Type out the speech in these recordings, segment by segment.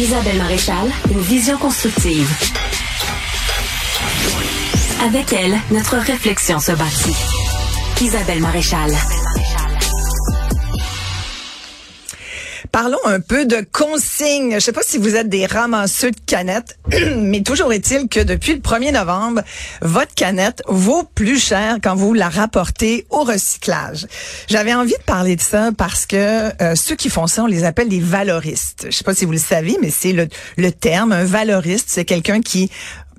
Isabelle Maréchal, une vision constructive. Avec elle, notre réflexion se bâtit. Isabelle Maréchal. Parlons un peu de consignes. Je sais pas si vous êtes des ramasseux de canettes, mais toujours est-il que depuis le 1er novembre, votre canette vaut plus cher quand vous la rapportez au recyclage. J'avais envie de parler de ça parce que euh, ceux qui font ça, on les appelle des valoristes. Je sais pas si vous le savez, mais c'est le, le terme. Un valoriste, c'est quelqu'un qui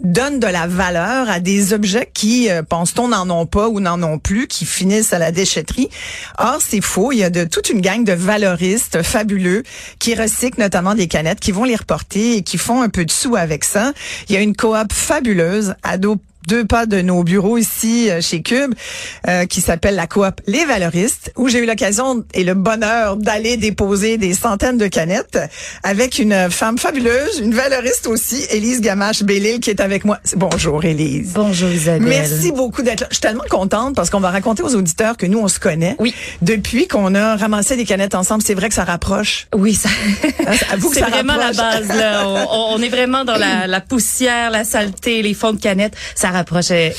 donne de la valeur à des objets qui, euh, pense-t-on, n'en ont pas ou n'en ont plus, qui finissent à la déchetterie. Or, c'est faux. Il y a de toute une gang de valoristes fabuleux qui recyclent notamment des canettes, qui vont les reporter et qui font un peu de sous avec ça. Il y a une coop fabuleuse, Ado deux pas de nos bureaux ici euh, chez Cube, euh, qui s'appelle la coop Les Valoristes, où j'ai eu l'occasion et le bonheur d'aller déposer des centaines de canettes avec une femme fabuleuse, une valoriste aussi, Élise Gamache-Bellil, qui est avec moi. Bonjour Élise. Bonjour Isabelle. Merci beaucoup d'être là. Je suis tellement contente parce qu'on va raconter aux auditeurs que nous, on se connaît. Oui. Depuis qu'on a ramassé des canettes ensemble, c'est vrai que ça rapproche. Oui, ça. Avoue que c'est vraiment rapproche. la base là. On, on est vraiment dans la, la poussière, la saleté, les fonds de canettes. Ça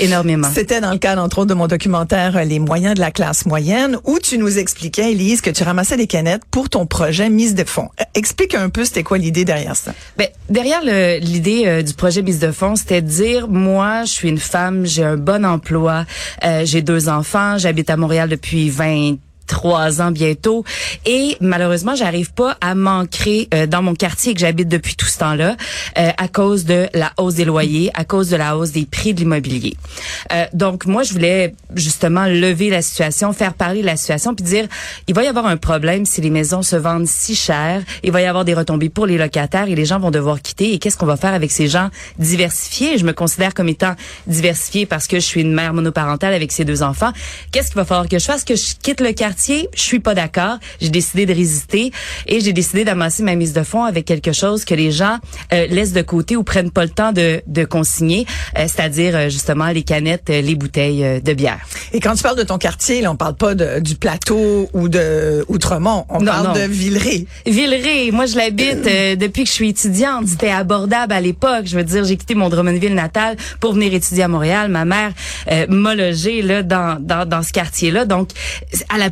énormément. C'était dans le cadre, entre autres, de mon documentaire euh, Les moyens de la classe moyenne, où tu nous expliquais, Elise, que tu ramassais des canettes pour ton projet mise de fonds. Euh, Explique un peu, c'était quoi l'idée derrière ça? Ben, derrière l'idée euh, du projet mise de fonds, c'était de dire moi, je suis une femme, j'ai un bon emploi, euh, j'ai deux enfants, j'habite à Montréal depuis 20 trois ans bientôt. Et malheureusement j'arrive pas à m'ancrer euh, dans mon quartier que j'habite depuis tout ce temps-là euh, à cause de la hausse des loyers, à cause de la hausse des prix de l'immobilier. Euh, donc moi je voulais justement lever la situation, faire parler de la situation puis dire il va y avoir un problème si les maisons se vendent si cher, il va y avoir des retombées pour les locataires et les gens vont devoir quitter. Et qu'est-ce qu'on va faire avec ces gens diversifiés? Je me considère comme étant diversifiée parce que je suis une mère monoparentale avec ses deux enfants. Qu'est-ce qu'il va falloir que je fasse? Que je quitte le quartier Je suis pas d'accord. J'ai décidé de résister et j'ai décidé d'amasser ma mise de fonds avec quelque chose que les gens euh, laissent de côté ou prennent pas le temps de, de consigner, euh, c'est-à-dire euh, justement les canettes, euh, les bouteilles euh, de bière. Et quand tu parles de ton quartier, là, on parle pas de, du plateau ou de Outremont, on Non, parle non. de Villeray. Villeray, moi je l'habite euh, depuis que je suis étudiante. C'était abordable à l'époque. Je veux dire, j'ai quitté mon Drummondville natal pour venir étudier à Montréal. Ma mère euh, m'a logé là dans, dans, dans ce quartier-là. Donc,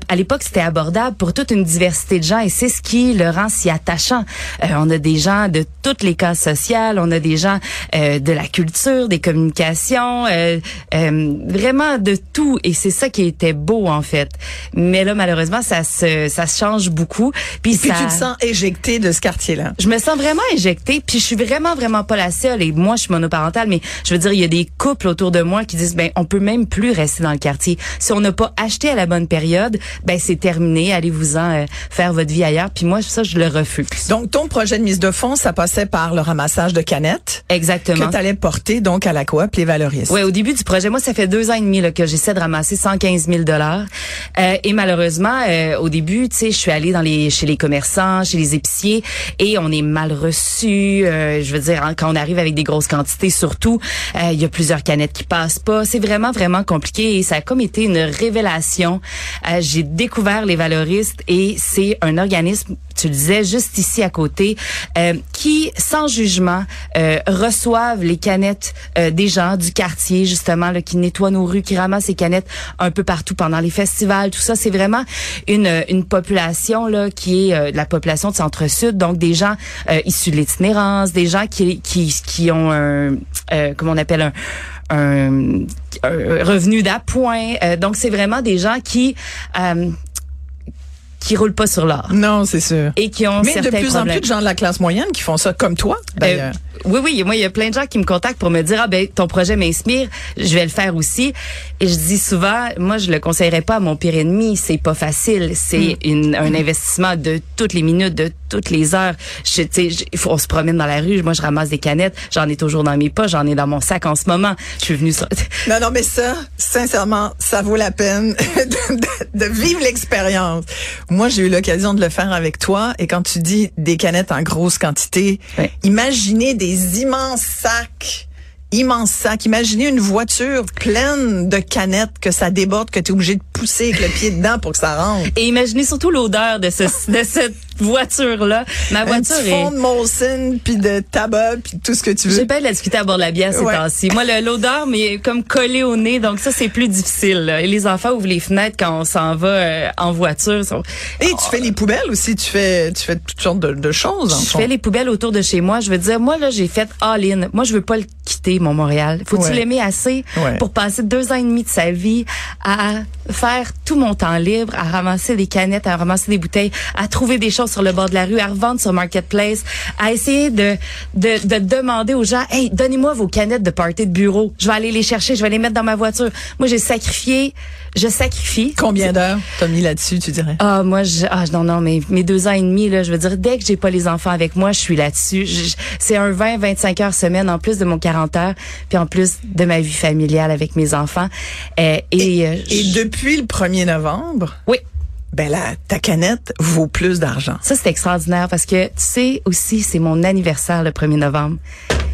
à l'époque, c'était abordable pour toute une diversité de gens et c'est ce qui le rend si attachant. Euh, on a des gens de toutes les classes sociales, on a des gens euh, de la culture, des communications, euh, euh, vraiment de tout. Et c'est ça qui était beau en fait. Mais là, malheureusement, ça se ça se change beaucoup. Puis, Puis ça, tu te sens éjecté de ce quartier-là. je me sens vraiment injectée, puis je suis vraiment vraiment pas la seule. Et moi, je suis monoparentale, mais je veux dire, il y a des couples autour de moi qui disent, ben, on peut même plus rester dans le quartier. Si on n'a pas acheté à la bonne période, ben, c'est terminé. Allez-vous-en euh, faire votre vie ailleurs. Puis moi, ça, je le refuse. Donc, ton projet de mise de fonds, ça passait par le ramassage de canettes Exactement. que tu allais porter donc à la coop Les Valoristes. Ouais, au début du projet, moi, ça fait deux ans et demi là, que j'essaie de ramasser 115 000 dollars. Euh, et malheureusement, euh, au début, tu sais, je suis allée dans les chez les commerçants, chez les épiciers, et on est mal reçu. euh, je veux dire, hein, quand on arrive avec des grosses quantités, surtout, euh, il y a plusieurs canettes qui passent pas. C'est vraiment vraiment compliqué et ça a comme été une révélation. Euh, J'ai découvert les valoristes et c'est un organisme, tu le disais, juste ici à côté, euh, qui, sans jugement, euh, reçoivent les canettes euh, des gens du quartier, justement, là, qui nettoient nos rues, qui ramassent les canettes un peu partout pendant les festivals. Tout ça, c'est vraiment une, une population là qui est euh, la population de Centre-Sud, donc des gens euh, issus de l'itinérance, des gens qui, qui, qui ont un, euh, comment on appelle un un, un revenu d'appoint. Euh, donc, c'est vraiment des gens qui euh, qui roulent pas sur l'or Non, c'est sûr. et qui ont Mais de plus en plus de gens de la classe moyenne qui font ça comme toi, d'ailleurs. Euh, oui, oui, moi, il y a plein de gens qui me contactent pour me dire, ah ben, ton projet m'inspire, je vais le faire aussi. Et je dis souvent, moi, je le conseillerais pas à mon pire ennemi, c'est pas facile, c'est une- un investissement de toutes les minutes, de toutes les heures. Je, je- on se promène dans la rue, moi, je ramasse des canettes, j'en ai toujours dans mes poches, j'en ai dans mon sac en ce moment. Je suis venue sur... Non, non, mais ça, sincèrement, ça vaut la peine de, de- de vivre l'expérience. Moi, j'ai eu l'occasion de le faire avec toi. Et quand tu dis des canettes en grosse quantité, imaginez des immenses sacs. Immenses sacs. Imaginez une voiture pleine de canettes que ça déborde, que tu es obligé de pousser avec le pied dedans pour que ça rentre. Et imaginez surtout l'odeur de, ce, de cette voiture-là. Ma voiture Un petit est... fond de Molson, puis de tabac, puis tout ce que tu veux. J'ai pas de la discuter à bord de la bière ces Ouais. temps-ci. Moi, l'odeur, mais comme collée au nez, donc ça, c'est plus difficile. là. Et les enfants ouvrent les fenêtres quand on s'en va euh, en voiture. sont- Et tu fais les poubelles aussi, tu fais, tu fais toutes sortes de, de choses. en Je fond. fais les poubelles autour de chez moi. Je veux dire, moi, là, j'ai fait all-in. Moi, je veux pas le quitter, mon Montréal. Faut-tu Ouais. l'aimer assez Ouais. pour passer deux ans et demi de sa vie à faire tout mon temps libre, à ramasser des canettes, à ramasser des bouteilles, à trouver des choses sur le bord de la rue, à revendre sur Marketplace, à essayer de, de, de demander aux gens, hey, donnez-moi vos canettes de party de bureau. Je vais aller les chercher, je vais les mettre dans ma voiture. Moi, j'ai sacrifié, je sacrifie. Combien d'heures t'as mis là-dessus, tu dirais? Ah moi je ah non non mais mes deux ans et demi là je veux dire dès que j'ai pas les enfants avec moi je suis là-dessus c'est un 20 25 heures semaine en plus de mon 40 heures puis en plus de ma vie familiale avec mes enfants Euh, et euh, Et je- depuis le 1er novembre, oui ben là, ta canette vaut plus d'argent. ça c'est extraordinaire parce que tu sais aussi c'est mon anniversaire le 1er novembre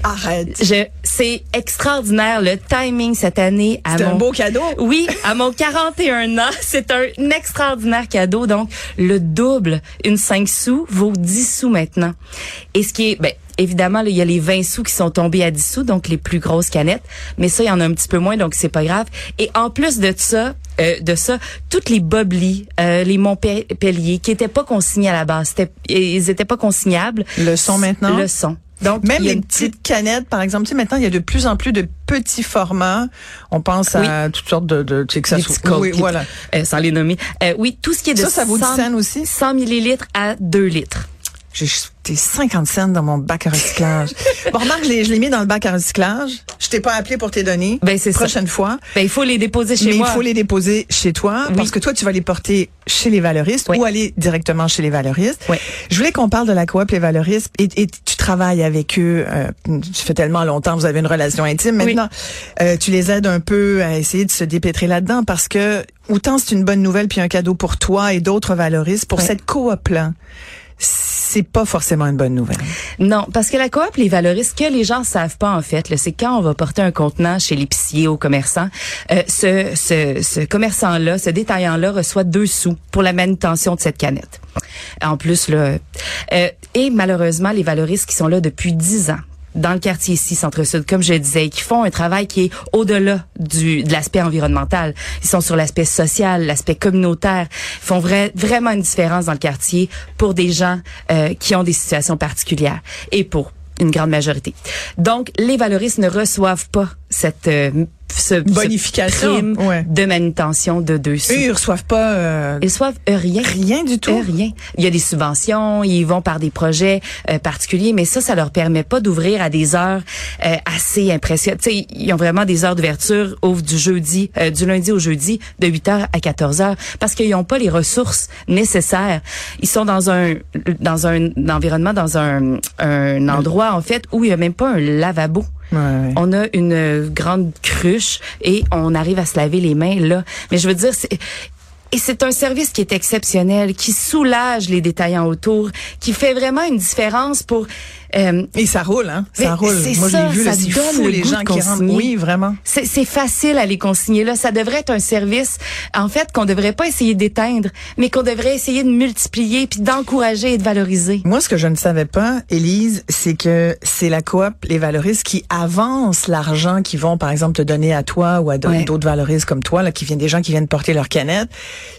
Arrête. je c'est extraordinaire le timing cette année à C'est un mon beau cadeau. Oui, à mon 41 ans, c'est un extraordinaire cadeau. Donc, le double, une 5 sous, vaut 10 sous maintenant. Et ce qui est, ben, évidemment, il y a les 20 sous qui sont tombés à 10 sous, donc les plus grosses canettes. Mais ça, il y en a un petit peu moins, donc c'est pas grave. Et en plus de ça, euh, de ça, toutes les Bobli, euh, les Montpellier, qui étaient pas consignés à la base, c'était- ils étaient pas consignables. Le son maintenant? Le son. Donc, Même les petites canettes, par exemple, tu sais, maintenant, il y a de plus en plus de petits formats. On pense à toutes sortes de, de tu sais, que ça soit- oui, voilà. euh, sans les nommer. Euh, oui, tout ce qui est de Ça, ça vaut 10 100 cents aussi? 100 millilitres à 2 litres. J'ai jeté 50 cents dans mon bac à recyclage. bon, remarque, je l'ai, mis dans le bac à recyclage. Je t'ai pas appelé pour tes données. Ben, c'est ça. Prochaine fois. Ben, il faut les déposer chez mais moi. il faut les déposer chez toi Oui. parce que toi, tu vas les porter chez les valoristes Oui. ou aller directement chez les valoristes. Oui. Je voulais qu'on parle de la coop Les Valoristes et, et tu travailles avec eux. Euh, ça fait tellement longtemps, vous avez une relation intime. Maintenant, euh, tu les aides un peu à essayer de se dépêtrer là-dedans parce que autant c'est une bonne nouvelle puis un cadeau pour toi et d'autres valoristes. Pour cette coop-là, c'est pas forcément une bonne nouvelle. Non, parce que la coop les valorise. Ce que les gens savent pas en fait, c'est quand on va porter un contenant chez l'épicier au commerçant, euh, ce, ce, ce commerçant-là, ce détaillant-là reçoit deux sous pour la manutention de cette canette. En plus là, euh, et malheureusement les valoristes qui sont là depuis dix ans dans le quartier ici, Centre-Sud, comme je disais, qui font un travail qui est au-delà du de l'aspect environnemental. Ils sont sur l'aspect social, l'aspect communautaire. Ils font vrai, vraiment une différence dans le quartier pour des gens euh, qui ont des situations particulières et pour une grande majorité. Donc, les valoristes ne reçoivent pas cette euh, ce, Bonification, ouais. de manutention de deux sous. Ils reçoivent pas euh, Ils reçoivent euh, rien. rien du tout. Euh, rien. Il y a des subventions, ils vont par des projets euh, particuliers, mais ça, ça leur permet pas d'ouvrir à des heures euh, assez impressionnantes. Tu sais, ils ont vraiment des heures d'ouverture, ouvrent du jeudi, euh, du lundi au jeudi, de 8 heures à 14 heures, parce qu'ils n'ont pas les ressources nécessaires. Ils sont dans un dans un environnement, dans un, un endroit en fait où il y a même pas un lavabo. On a une euh, grande cruche et on arrive à se laver les mains là. Mais je veux dire, c'est et c'est un service qui est exceptionnel, qui soulage les détaillants autour, qui fait vraiment une différence pour. Euh, Et ça roule, hein? Ça roule. Moi, ça, vu, là, ça c'est donne fou, le les goût gens de qui rentrent. Oui, vraiment. c'est facile à les consigner là. Ça devrait être un service, en fait, qu'on devrait pas essayer d'éteindre, mais qu'on devrait essayer de multiplier puis d'encourager et de valoriser. Moi, ce que je ne savais pas, Élise, c'est que c'est la coop, les valoristes, qui avancent l'argent qu'ils vont, par exemple, te donner à toi ou à d'autres Ouais. valoristes comme toi, là, qui viennent des gens qui viennent porter leur canette.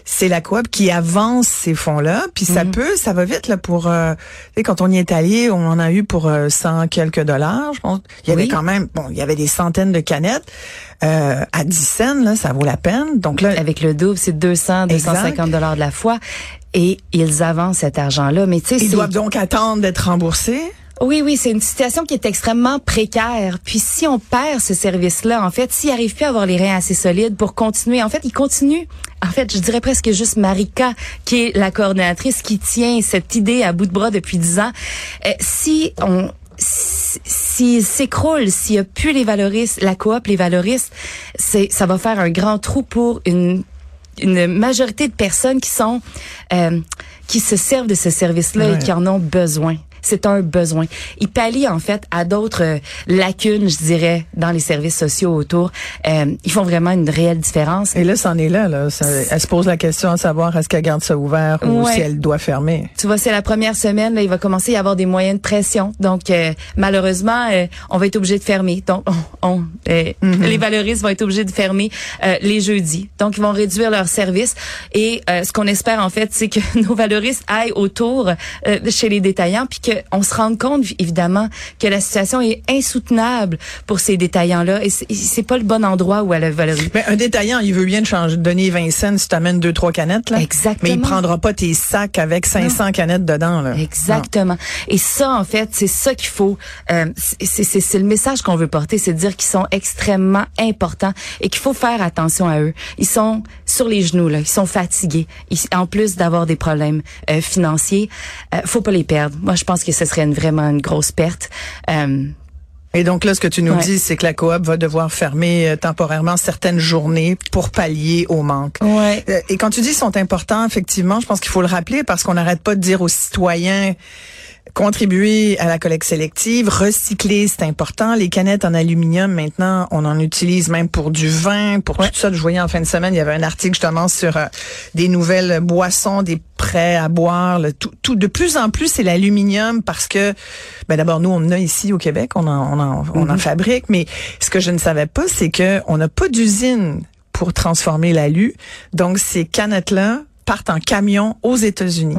C'est la coop qui avance ces fonds-là. Puis ça Mhm. peut, ça va vite, là, pour, euh, tu sais, quand on y est allé, on en a eu pour euh, 100 quelques dollars, je pense. Il y avait quand même, bon, il y avait des centaines de canettes. Euh, à 10 cents, là, ça vaut la peine. Donc là, Avec le double, c'est 200, 250 dollars de la fois. Et ils avancent cet argent-là. Mais tu sais, ils doivent donc attendre d'être remboursés. Oui, oui, c'est une situation qui est extrêmement précaire. Puis si on perd ce service-là, en fait, s'ils arrivent plus à avoir les reins assez solides pour continuer, en fait, ils continuent. En fait, je dirais presque juste Marika, qui est la coordonnatrice qui tient cette idée à bout de bras depuis dix ans. Euh, si on si- s'ils s'écroulent, s'il n'y a plus les valoristes, la coop, les valoristes, c'est, ça va faire un grand trou pour une une majorité de personnes qui sont euh, qui se servent de ce service-là Ouais. et qui en ont besoin. C'est un besoin. Il pallie en fait à d'autres euh, lacunes, je dirais, dans les services sociaux autour. Euh, ils font vraiment une réelle différence. Et là, c'en est là. là. Ça, elle se pose la question à savoir est-ce qu'elle garde ça ouvert ou si elle doit fermer? Tu vois, c'est la première semaine. Là, il va commencer à y avoir des moyens de pression. Donc, euh, malheureusement, on va être obligé de fermer. Donc, on, mm-hmm. les valoristes vont être obligés de fermer les jeudis. Donc, ils vont réduire leurs services. Et ce qu'on espère en fait, c'est que nos valoristes aillent autour chez les détaillants, puis qu'on se rende compte évidemment que la situation est insoutenable pour ces détaillants-là. Et c'est pas le bon endroit où elle valoriser. Mais un détaillant, il veut bien te changer, donner 20 cents si tu amènes deux trois canettes là. Exactement. Mais il prendra pas tes sacs avec 500 canettes dedans là. Exactement. Et ça en fait, c'est ça qu'il faut. Euh, c'est le message qu'on veut porter, c'est de dire qu'ils sont extrêmement importants et qu'il faut faire attention à eux. Ils sont sur les genoux là, ils sont fatigués. en plus d'avoir des problèmes euh, financiers, euh, faut pas les perdre. Moi, je pense que ce serait une, vraiment une grosse perte. Euh, et donc là, ce que tu nous dis, c'est que la coop va devoir fermer euh, temporairement certaines journées pour pallier au manque. Ouais. Euh, et quand tu dis sont importants, effectivement, je pense qu'il faut le rappeler parce qu'on n'arrête pas de dire aux citoyens contribuer à la collecte sélective, recycler, c'est important. Les canettes en aluminium, maintenant, on en utilise même pour du vin, pour tout ça. Je voyais en fin de semaine, il y avait un article justement sur euh, des nouvelles boissons, des prêts à boire. tout, tout, de plus en plus, c'est l'aluminium parce que, ben d'abord, nous, on en a ici au Québec, on en, on en, on en mm-hmm. fabrique, mais ce que je ne savais pas, c'est que on n'a pas d'usine pour transformer l'alu. Donc, ces canettes-là partent en camion aux États-Unis.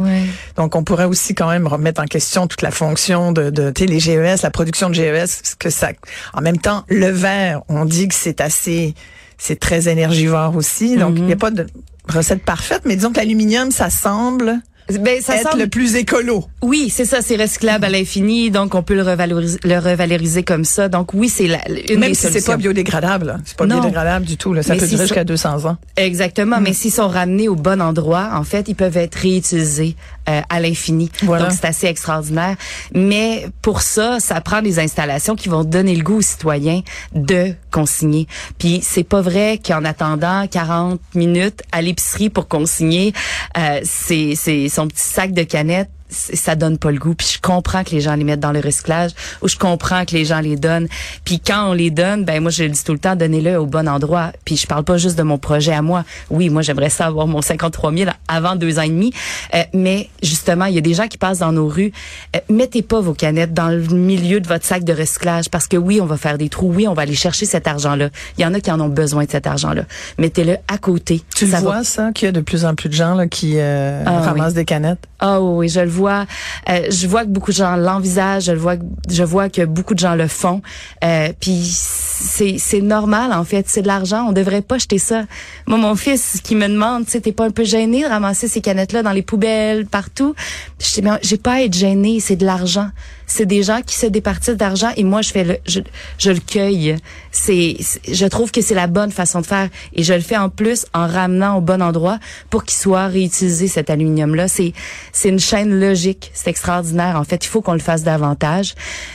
Donc, on pourrait aussi quand même remettre en question toute la fonction de, de les GES, la production de GES, que ça, en même temps, le verre, on dit que c'est assez, c'est très énergivore aussi. Donc, il n'y a pas de recette parfaite, mais disons que l'aluminium, ça semble ben, ça être le plus écolo. Oui, c'est ça, c'est recyclable à l'infini, donc on peut le revaloriser, le revaloriser comme ça. Donc oui, c'est la, une Même si c'est pas biodégradable, c'est pas biodégradable du tout. Là. Ça peut durer jusqu'à 200 ans. Exactement, mais mm. s'ils sont ramenés au bon endroit, en fait, ils peuvent être réutilisés euh, à l'infini. Donc c'est assez extraordinaire. Mais pour ça, ça prend des installations qui vont donner le goût aux citoyens de consigner. Puis c'est pas vrai qu'en attendant 40 minutes à l'épicerie pour consigner, euh, c'est c'est son petit sac de canettes ça donne pas le goût. Puis je comprends que les gens les mettent dans le recyclage ou je comprends que les gens les donnent. Puis quand on les donne, ben moi je le dis tout le temps, donnez-le au bon endroit. Puis je parle pas juste de mon projet à moi. Oui, moi j'aimerais ça avoir mon 53 000 avant deux ans et demi. Euh, mais justement, il y a des gens qui passent dans nos rues. Euh, mettez pas vos canettes dans le milieu de votre sac de recyclage parce que oui, on va faire des trous. Oui, on va aller chercher cet argent-là. Il y en a qui en ont besoin de cet argent-là. Mettez-le à côté. Tu vois ça qu'il y a de plus en plus de gens là, qui euh, ah ramassent des canettes? Ah oui, je le vois vois, euh, je vois que beaucoup de gens l'envisagent, je vois, je vois que beaucoup de gens le font. Euh, puis c'est c'est normal en fait, c'est de l'argent, on devrait pas jeter ça. Moi, mon fils qui me demande, tu sais, t'es pas un peu gêné de ramasser ces canettes là dans les poubelles partout? Je dis, j'ai pas à être gêné, c'est de l'argent c'est des gens qui se départissent d'argent et moi je fais le je, je le cueille. C'est je trouve que c'est la bonne façon de faire et je le fais en plus en ramenant au bon endroit pour qu'il soit réutilisé cet aluminium là. C'est c'est une chaîne logique, c'est extraordinaire. En fait, il faut qu'on le fasse davantage.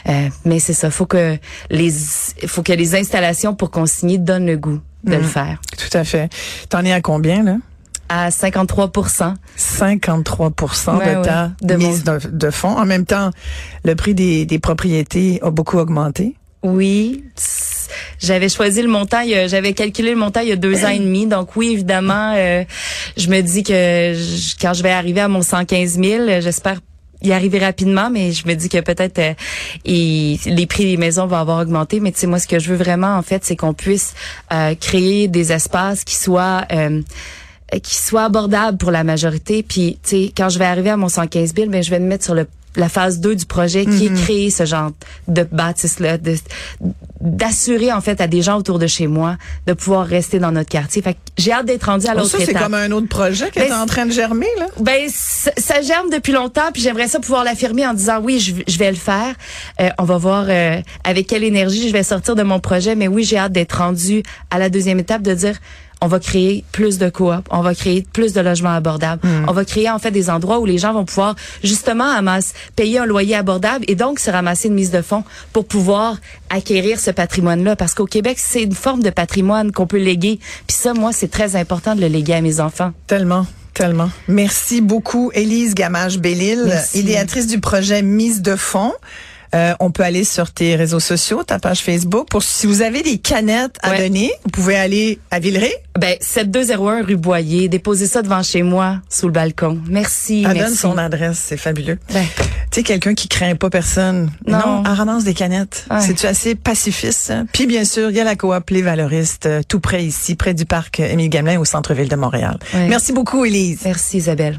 Euh, mais c'est ça, faut que les faut que les installations pour consigner donnent le goût de le mmh. faire. Tout à fait. T'en es à combien là? À 53 53 de ta mise de, fonds. En même temps, le prix des, des propriétés a beaucoup augmenté. Oui. J'avais choisi le montant, j'avais calculé le montant il y a deux ans et demi. Donc oui, évidemment, euh, je me dis que quand je vais arriver à mon 115 000, j'espère y arriver rapidement, mais je me dis que peut-être euh, les prix des maisons vont avoir augmenté. Mais tu sais, moi, ce que je veux vraiment, en fait, c'est qu'on puisse euh, créer des espaces qui soient euh, qui soit abordable pour la majorité. Puis, tu sais, quand je vais arriver à mon 115 000, ben, je vais me mettre sur le la phase 2 du projet qui est mhm. créer ce genre de bâtisse-là, d'assurer en fait à des gens autour de chez moi de pouvoir rester dans notre quartier. Fait j'ai hâte d'être rendu à l'autre étape. Ça, c'est comme un autre projet qui ben, est en train de germer, là? Ben, ça, germe depuis longtemps, puis j'aimerais ça pouvoir l'affirmer en disant oui, je, vais le faire. Euh, on va voir euh, avec quelle énergie je vais sortir de mon projet, mais oui, j'ai hâte d'être rendu à la deuxième étape, de dire on va créer plus de coop, on va créer plus de logements abordables, hmm. on va créer en fait des endroits où les gens vont pouvoir justement amasse, payer un loyer abordable et donc se ramasser une mise de fonds pour pouvoir acquérir ce patrimoine-là. Parce qu'au Québec, c'est une forme de patrimoine qu'on peut léguer. Puis ça, moi, c'est très important de le léguer à mes enfants. Tellement. Tellement. Merci beaucoup, Élise Gamache-Bellil, Merci. idéatrice du projet Mise de fond. Euh, on peut aller sur tes réseaux sociaux, ta page Facebook. Pour si vous avez des canettes à Ouais. donner, vous pouvez aller à Villeray. Ben 7201 rue Boyer, déposez ça devant chez moi sous le balcon. Merci, Elle merci. donne son adresse, c'est fabuleux. Ben, Tu sais, quelqu'un qui craint pas personne. Non. elle ramasse des canettes. Ouais. C'est-tu assez pacifiste? ça? Puis bien sûr, il y a la coop Les Valoristes, euh, tout près ici, près du parc Émile Gamelin au centre-ville de Montréal. Ouais. Merci beaucoup, Élise. merci Isabelle.